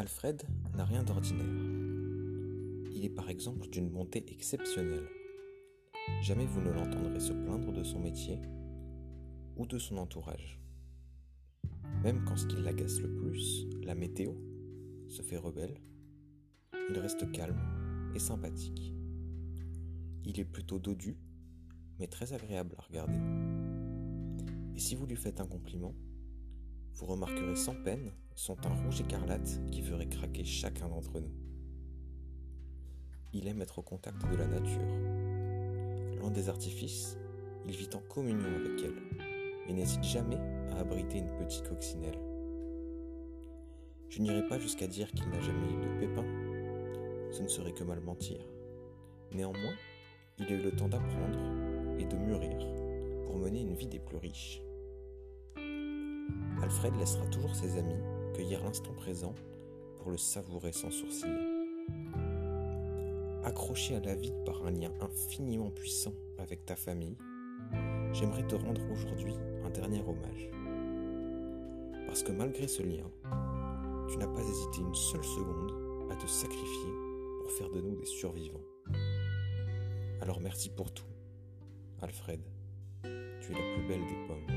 Alfred n'a rien d'ordinaire. Il est par exemple d'une bonté exceptionnelle. Jamais vous ne l'entendrez se plaindre de son métier ou de son entourage. Même quand ce qui l'agace le plus, la météo, se fait rebelle, il reste calme et sympathique. Il est plutôt dodu, mais très agréable à regarder. Et si vous lui faites un compliment, vous remarquerez sans peine son teint rouge écarlate qui ferait craquer chacun d'entre nous. Il aime être au contact de la nature. Loin des artifices, il vit en communion avec elle et n'hésite jamais à abriter une petite coccinelle. Je n'irai pas jusqu'à dire qu'il n'a jamais eu de pépins, ce ne serait que mal mentir. Néanmoins, il a eu le temps d'apprendre et de mûrir pour mener une vie des plus riches. Alfred laissera toujours ses amis cueillir l'instant présent pour le savourer sans sourciller. Accroché à la vie par un lien infiniment puissant avec ta famille, j'aimerais te rendre aujourd'hui un dernier hommage. Parce que malgré ce lien, tu n'as pas hésité une seule seconde à te sacrifier pour faire de nous des survivants. Alors merci pour tout, Alfred. Tu es la plus belle des pommes.